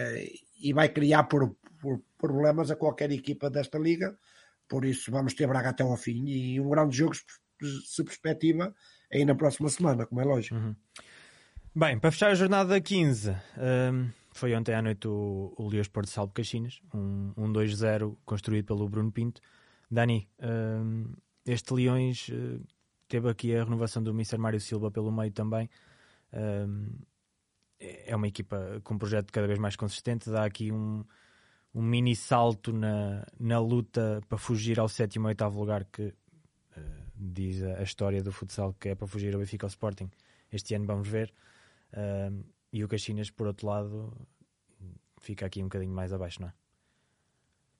e vai criar por, por, problemas a qualquer equipa desta liga. Por isso vamos ter Braga até ao fim e um grande jogo se perspectiva aí na próxima semana, como é lógico. Uhum. Bem, para fechar a jornada 15, um, foi ontem à noite o, o Leões Porto Salvo Caxinas, um, um 2-0 construído pelo Bruno Pinto. Dani, um, este Leões uh, teve aqui a renovação do Mr. Mário Silva pelo meio também. Um, é uma equipa com um projeto cada vez mais consistente, dá aqui um, um mini salto na, na luta para fugir ao sétimo e oitavo lugar que uh, diz a, a, história do futsal que é para fugir ao Benfica ao Sporting. Este ano vamos ver. Uh, e o Caxinas, por outro lado, fica aqui um bocadinho mais abaixo, não é?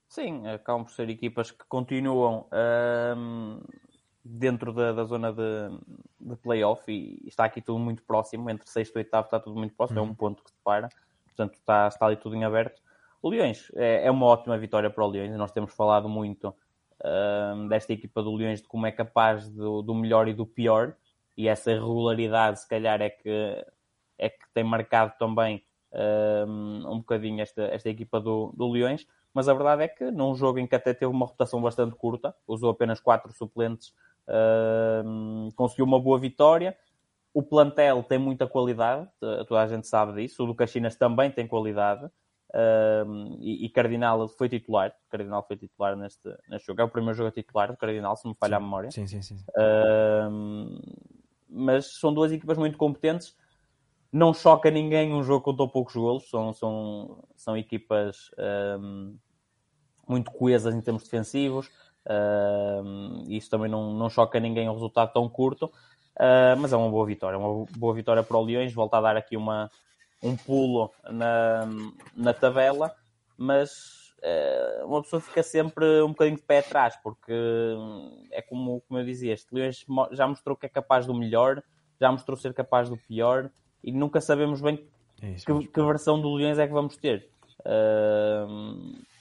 Sim, acabam por ser equipas que continuam uh, dentro da, da zona de, de playoff e está aqui tudo muito próximo, entre sexto e oitavo está tudo muito próximo, uhum. é um ponto que separa, portanto está, está ali tudo em aberto. O Leões é, é uma ótima vitória para o Leões, nós temos falado muito uh, desta equipa do Leões, de como é capaz do, do melhor e do pior, e essa irregularidade se calhar é que, é que tem marcado também uh, um bocadinho esta, esta equipa do, do Leões, mas a verdade é que num jogo em que até teve uma rotação bastante curta, usou apenas quatro suplentes Uh, conseguiu uma boa vitória. O plantel tem muita qualidade, toda a gente sabe disso. O do Caxinas também tem qualidade. Uh, e, e, Cardinal foi titular. Cardinal foi titular neste, neste jogo. É o primeiro jogo a titular do Cardinal, se me falha sim. a memória. Sim, sim, sim. Uh, mas são duas equipas muito competentes. Não choca ninguém um jogo com tão poucos golos. São, são, são equipas muito coesas em termos defensivos. Uh, isso também não, não choca ninguém um resultado tão curto, uh, mas é uma boa vitória. Uma boa vitória para o Leões. Volta a dar aqui uma, um pulo na, na tabela, mas uh, uma pessoa fica sempre um bocadinho de pé atrás, porque é como, como eu dizia: este Leões já mostrou que é capaz do melhor, já mostrou ser capaz do pior, e nunca sabemos bem é que, que, versão do Leões é que vamos ter.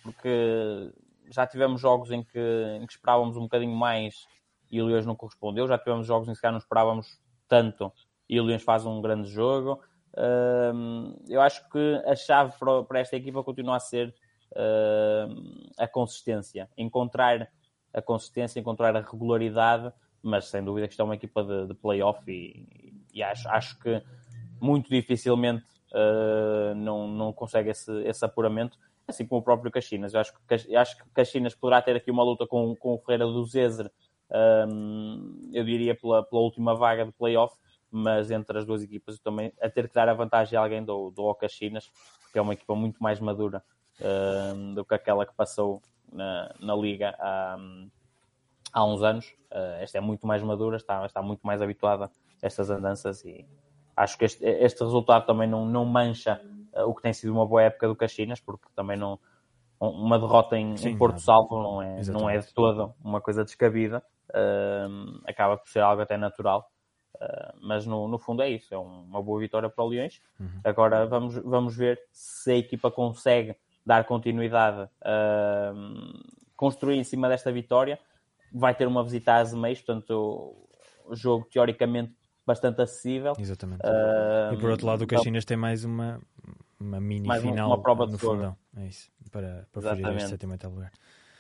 porque já tivemos jogos em que, em que esperávamos um bocadinho mais e o Leões não correspondeu. Já tivemos jogos em que não esperávamos tanto e o Leões faz um grande jogo. Eu acho que a chave para, esta equipa continua a ser a consistência. Encontrar a consistência, encontrar a regularidade, mas sem dúvida que está é uma equipa de, de playoff e, e acho, acho que muito dificilmente uh, não, não consegue esse, esse apuramento assim como o próprio Caxinas. Eu acho que, acho que Caxinas poderá ter aqui uma luta com, com o Ferreira do Zezer, um, eu diria pela, pela última vaga de playoff, mas entre as duas equipas também a ter que dar a vantagem a alguém do, do Caxinas, porque é uma equipa muito mais madura um, do que aquela que passou na, na Liga há, há uns anos. Uh, esta é muito mais madura, está, está muito mais habituada a estas andanças e acho que este, este resultado também não, não mancha o que tem sido uma boa época do Caxinas, porque também não uma derrota em, Sim, em Porto Salvo não é, não é de toda uma coisa descabida, uh, acaba por ser algo até natural. Uh, mas no, no fundo é isso, é uma boa vitória para o Leões. Uhum. Agora vamos, vamos ver se a equipa consegue dar continuidade, uh, construir em cima desta vitória. Vai ter uma visita a Azeméis, portanto, o jogo teoricamente bastante acessível. Exatamente. Uh, e por outro lado, o Caxinas então, tem mais uma, uma mini mais final uma prova no fundão. É isso, para, para fugir deste sétimo lugar.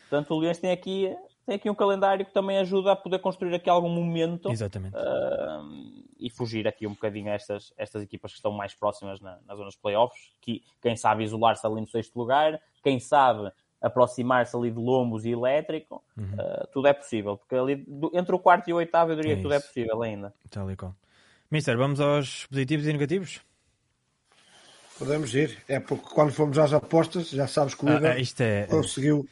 Portanto, o Leões tem aqui, tem aqui um calendário que também ajuda a poder construir aqui algum momento Exatamente. Uh, e fugir aqui um bocadinho a estas, estas equipas que estão mais próximas na, nas zonas playoffs, que quem sabe isolar-se ali no sexto lugar, quem sabe aproximar-se ali de lombos e elétrico, uhum. uh, tudo é possível, porque ali do, entre o quarto e o oitavo eu diria é que tudo é possível ainda. Tal e qual. Mister, vamos aos positivos e negativos? Podemos ir, é porque quando fomos às apostas, já sabes que o Igor ah, isto é... conseguiu.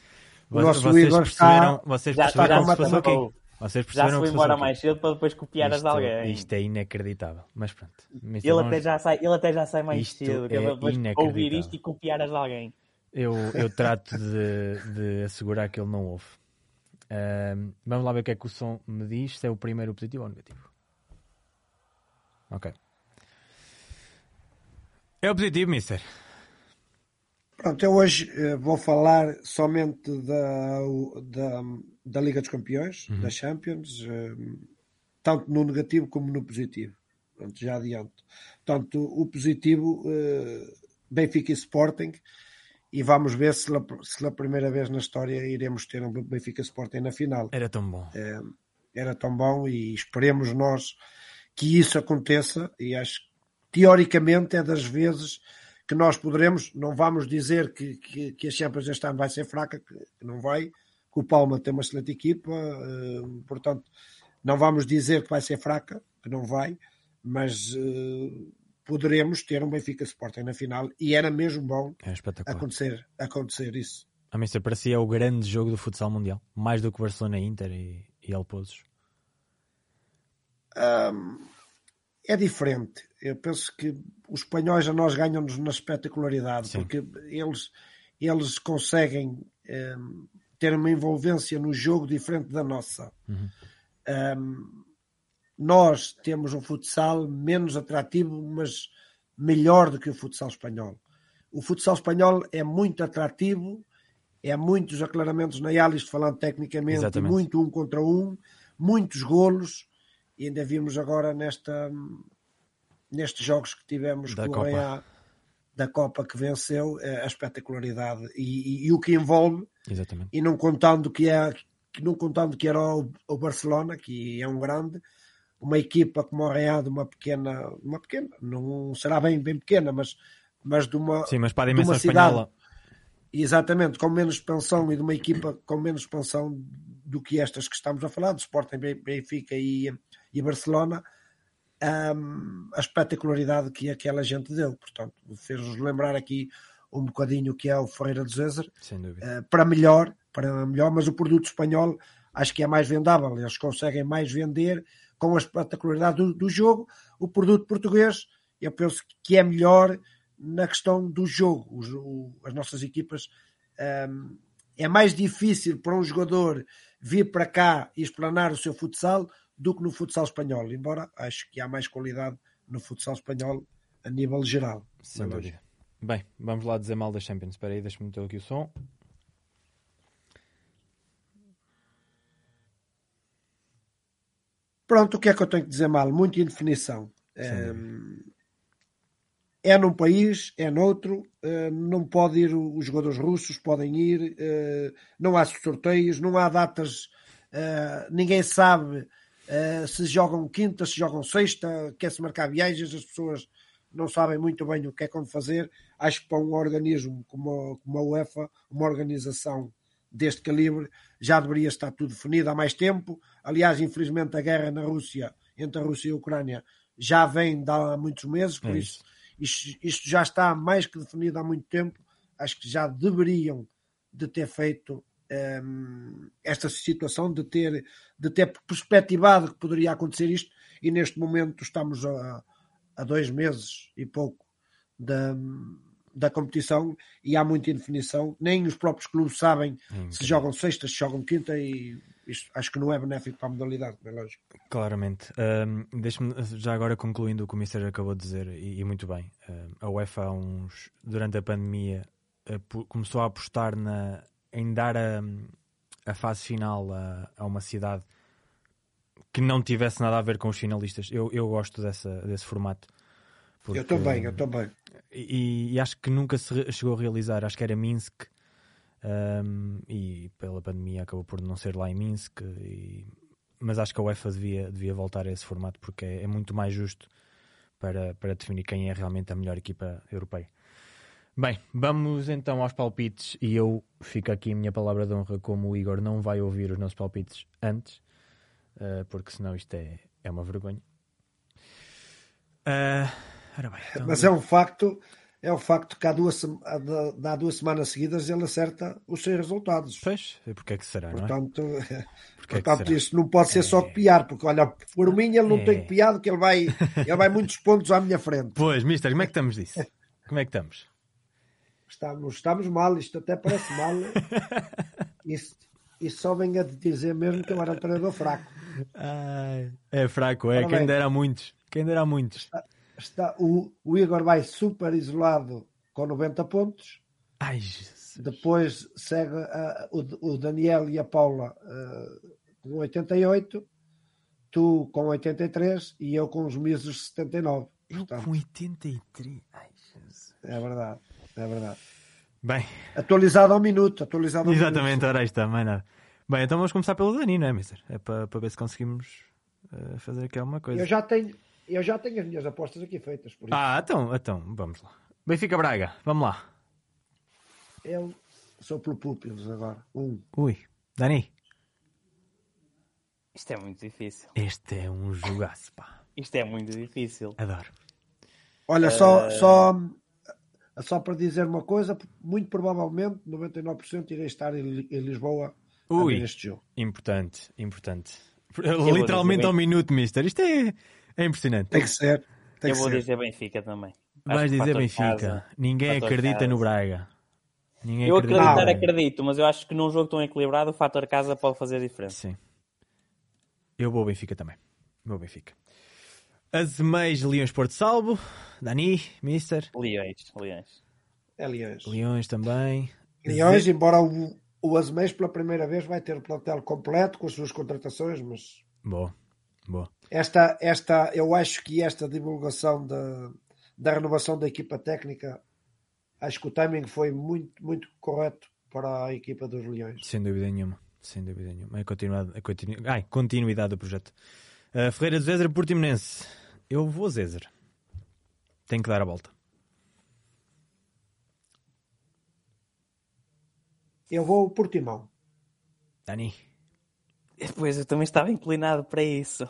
O nosso vocês Igor perceberam, está... Vocês perceberam já, já se passou aqui. Vocês já se foi embora mais cedo para depois copiar isto, as de alguém. Isto é inacreditável, mas pronto. ele, até já sai, ele até já sai mais isto cedo, é depois ouvir isto e copiar as de alguém. Eu, eu trato de, de assegurar que ele não ouve. Vamos lá ver o que é que o som me diz, se é o primeiro positivo ou negativo. Ok. É o positivo, mister. Pronto, eu hoje eh, vou falar somente da, da, da Liga dos Campeões, da Champions, eh, tanto no negativo como no positivo. Pronto, já adianto. Portanto, o positivo, eh, Benfica e Sporting, e vamos ver se, la- se pela primeira vez na história iremos ter um Benfica Sporting na final. Era tão bom. Era tão bom e esperemos nós que isso aconteça e acho teoricamente é das vezes que nós poderemos, não vamos dizer que, que, que a Champions este ano vai ser fraca, que não vai, que o Palma tem uma excelente equipa, eh, portanto, não vamos dizer que vai ser fraca, que não vai, mas eh, poderemos ter um Benfica Sporting na final e era mesmo bom É acontecer, acontecer isso. A mister parecia o grande jogo do futsal mundial. Mais do que Barcelona Inter e, e El Pozos. É diferente. Eu penso que os espanhóis a nós ganham-nos na espetacularidade, Sim. porque eles, eles conseguem hum, ter uma envolvência no jogo diferente da nossa. Hum, nós temos um futsal menos atrativo, mas melhor do que o futsal espanhol. O futsal espanhol é muito atrativo, é muitos aclaramentos na Yalis, falando tecnicamente, Exatamente. muito um contra um, muitos golos, e ainda vimos agora nesta, nestes jogos que tivemos Da com o Copa. Real, da Copa que venceu, eh, a espetacularidade e, e- e o que envolve, Exatamente. e não contando que é que não contando que era o, o Barcelona, que é um grande, uma equipa como o Real, de uma pequena, uma pequena, não será bem, bem pequena, mas, mas de uma, Sim, mas para a dimensão cidade, espanhola. exatamente, com menos expansão e de uma equipa com menos expansão do que estas que estamos a falar, de Sporting, Ben- Benfica e, e Barcelona, hum, a espetacularidade que aquela gente deu. Portanto, fez-nos lembrar aqui um bocadinho o que é o Ferreira de Zezer, Sem dúvida. eh, para melhor, para melhor, mas o produto espanhol acho que é mais vendável, eles conseguem mais vender com a espetacularidade do, do jogo. O produto português, eu penso que é melhor na questão do jogo. Os- o- as nossas equipas ehm, é mais difícil para um jogador vir para cá e explanar o seu futsal do que no futsal espanhol, embora acho que há mais qualidade no futsal espanhol a nível geral. Sem dúvida. Bem, vamos lá dizer mal da Champions. Espera aí, deixa-me meter aqui o som. Pronto, o que é que eu tenho que dizer mal? Muita indefinição. Ehm, É num país, é noutro, eh, não pode ir os jogadores russos, podem ir, eh, não há sorteios, não há datas, eh, ninguém sabe eh, se jogam quinta, se jogam sexta, quer-se marcar viagens, as pessoas não sabem muito bem o que é como fazer. Acho que para um organismo como, a- como a UEFA, uma organização deste calibre, já deveria estar tudo definido há mais tempo. Aliás, infelizmente, a guerra na Rússia, entre a Rússia e a Ucrânia, já vem de há muitos meses, por É isso isto, isto já está mais que definido há muito tempo. Acho que já deveriam de ter feito esta situação, de ter, de ter perspectivado que poderia acontecer isto, e neste momento estamos a, a dois meses e pouco da, da competição e há muita indefinição. Nem os próprios clubes sabem se jogam sexta, se jogam quinta, e isto acho que não é benéfico para a modalidade, é lógico. Claramente. Ahm, Deixa-me já agora concluindo o que o Mister acabou de dizer, e, e muito bem. Ahm, a UEFA, uns, durante a pandemia, apo- começou a apostar na, em dar a, a fase final a, a uma cidade que não tivesse nada a ver com os finalistas. Eu, eu gosto dessa, desse formato. Eu também, eu também. E, e acho que nunca se chegou a realizar. Acho que era Minsk. um, e pela pandemia acabou por não ser lá em Minsk. e- mas acho que a UEFA devia, devia voltar a esse formato porque é, é muito mais justo para, para definir quem é realmente a melhor equipa europeia. Bem, vamos então aos palpites. E eu fico aqui a minha palavra de honra, como o Igor não vai ouvir os nossos palpites antes, uh, porque senão isto é, é uma vergonha. Uh, ora bem, então- Mas é um facto, é um facto que há duas, há duas semanas seguidas ele acerta os seus resultados. Pois, porque é que será, não é? Portanto, Porque é que portanto será? isto não pode ser só copiar, porque olha, por mim ele não É. tem copiado, que ele vai, ele vai muitos pontos à minha frente. Pois, mister, como é que estamos disso? Como é que estamos? Estamos, estamos mal, isto até parece mal. Isto, e só vem a dizer mesmo que eu era um treinador fraco. Ai, é fraco, é. Quem dera a muitos. Quem dera a muitos. Está, o, o Igor vai super isolado com 90 pontos. Ai, Jesus. Depois segue ah, o, o Daniel e a Paula ah, com 88, tu com 83 e eu com os meses 79. Eu Portanto, com 83. Ai, Jesus. é verdade, é verdade. Bem, Atualizado ao minuto, atualizado ao exatamente, minuto. ora aí está, mais nada. Bem, então vamos começar pelo Dani, não é, mister? É para para ver se conseguimos eh, fazer aqui alguma coisa. Eu já tenho, eu já tenho as minhas apostas aqui feitas, por isso. Ah, então, então, vamos lá. Benfica Braga, vamos lá. Eu sou pelo Púpilos agora. Um. Ui, Dani, Isto é muito difícil. este é um jogaço, pá. Isto é muito difícil. Adoro. Olha, só, só, só para dizer uma coisa, muito provavelmente 99% irei estar em, Li- em Lisboa a Ui. ver este jogo. Importante, importante. vou Literalmente ao minuto, mister. Isto é, é impressionante. Tem que ser. Tem Eu que vou ser. dizer Benfica também. Vais dizer Benfica. casa- Ninguém acredita casa. no Braga. Ninguém Eu acredita. acreditar, Não. acredito, mas eu acho que num jogo tão equilibrado o fator casa pode fazer diferença. Sim. Eu vou ao Benfica também. Vou ao Benfica. Azeméis, Leões, Porto Salvo. Dani, mister. Leões, Leões. É Leões. Leões também. Leões, embora o, o Azeméis pela primeira vez vai ter o plantel completo com as suas contratações, mas Boa, boa. esta, esta, eu acho que esta divulgação da, da renovação da equipa técnica, acho que o timing foi muito, muito correto para a equipa dos Leões. Sem dúvida nenhuma. Sem dúvida nenhuma. É continuidade, é continu... Ai, continuidade do projeto. Uh, Ferreira de Zézer, Portimonense. Eu vou Zézer. Tenho que dar a volta. Eu vou ao Portimão. Dani. Depois eu também estava inclinado para isso.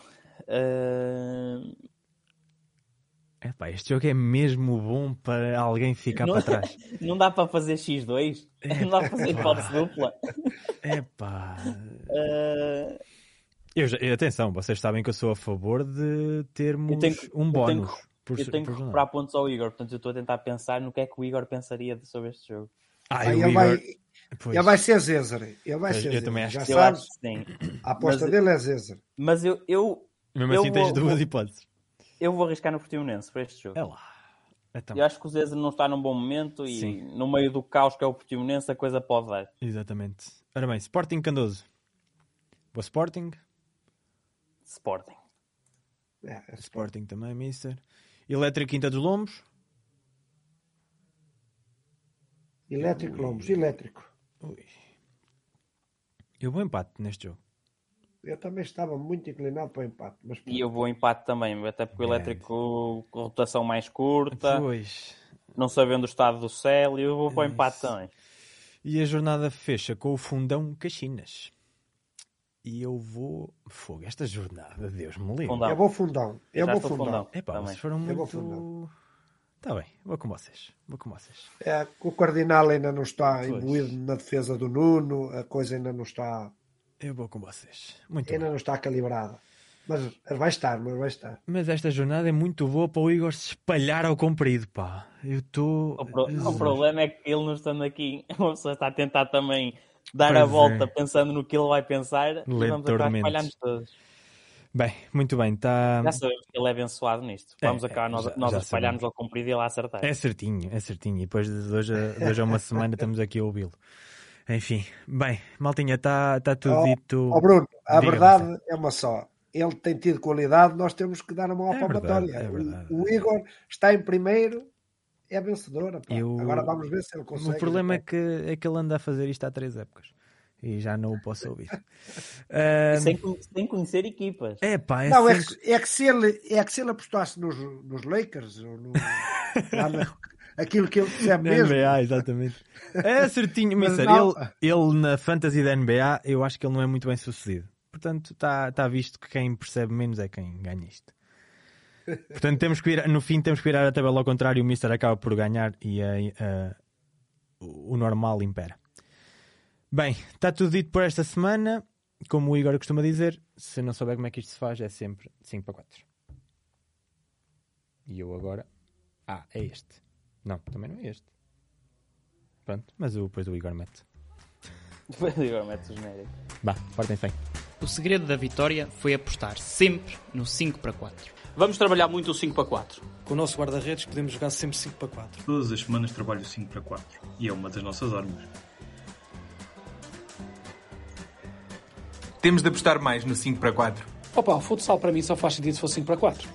Ah, Epá, este jogo é mesmo bom para alguém ficar Não- para trás. não dá para fazer X2? Não dá para fazer hipótese dupla? Epá. Ah, Eu já- atenção, vocês sabem que eu sou a favor de termos tenho um eu bónus. tenho eu tenho que recuperar pontos ao Igor, portanto eu estou a tentar pensar no que é que o Igor pensaria de- sobre este jogo. Ah, ele, Igor- vai, pois. ele vai ser Zézer. Ele vai Pois, ser eu Zézer. também acho Já sabes, acho que sim. a aposta Mas- dele é Zézer. Mas eu, eu, Mesmo eu assim tens vou- duas vou- hipóteses. eu vou arriscar no Portimonense para este jogo. É lá. Então, Eu acho que o Zezé não está num bom momento e Sim. no meio do caos que é o Portimonense a coisa pode dar. Exatamente. Ora bem, Sporting Candoso. Boa Sporting. Sporting. É, é Sporting também, Mister. Elétrico Quinta dos Lombos. Elétrico Lombos, elétrico. Ui. Eu vou empate neste jogo. Eu também estava muito inclinado para o empate, mas E eu vou empate também, até porque o elétrico com rotação mais curta, Pois. não sabendo o estado do céu, e eu vou para o empate Isso. também. E a jornada fecha com o Fundão Caxinas. E eu vou. Fogo, esta jornada, Deus me livre. Fundão. eu vou fundão. Eu Já vou fundão. fundão. Epá, Também. vocês foram vou muito. Fundão. Tá bem, vou com vocês. Vou com vocês. É, que o Cardinal ainda não está Pois. imbuído na defesa do Nuno, a coisa ainda não está, Eu vou com vocês. Muito ainda bem. não está calibrada. Mas vai estar, mas vai estar. Mas esta jornada é muito boa para o Igor se espalhar ao comprido, pá. Eu estou. O, pro- o problema é que ele não estando aqui, uma pessoa está a tentar também dar Pois a volta é. pensando no que ele vai pensar e Lê vamos acabar falhando todos. Bem, muito bem. Tá... Já sabemos que ele é abençoado nisto. Vamos É, acabar nós, já- nós já a espalharmos ao comprido e ele a acertar. É certinho, é certinho. E depois de hoje, a- de hoje a uma semana estamos aqui a ouvi-lo. Enfim, bem, Maltinha, está tá tudo Ó, dito. Ó Bruno, a verdade é uma só. Ele tem tido qualidade, nós temos que dar a mão à É palmatória. verdade, é o Igor está em primeiro, é vencedora. pá. Eu- Agora vamos ver se ele consegue. O problema é que, é que ele anda a fazer isto há três épocas. E já não o posso ouvir. Ah, Sem, con- sem conhecer equipas. é pá, é Não, é que, é, que se ele, é que se ele apostasse nos, nos Lakers, ou no, na- aquilo que ele percebe Na mesmo, NBA, exatamente. É certinho, Mas não. Ele, ele na fantasy da NBA, eu acho que ele não é muito bem sucedido. Portanto, está tá visto que quem percebe menos é quem ganha isto. Portanto, temos que ir, no fim, temos que virar a tabela ao contrário. O mister acaba por ganhar e aí, ah, o o normal impera. Bem, está tudo dito por esta semana. Como o Igor costuma dizer, se não souber como é que isto se faz, é sempre 5 para 4. E eu agora. Ah, é este. Não, também não é este. Pronto, mas o, depois o Igor mete. E agora mete o genérico. Vá, portem-se bem. O segredo da vitória foi apostar sempre no 5 para 4. Vamos trabalhar muito o 5 para 4. Com o nosso guarda-redes podemos jogar sempre 5 para 4. Todas as semanas trabalho 5 para 4 e é uma das nossas armas. Temos de apostar mais no 5 para 4. Opa, o futsal para mim só faz sentido se for 5 para 4.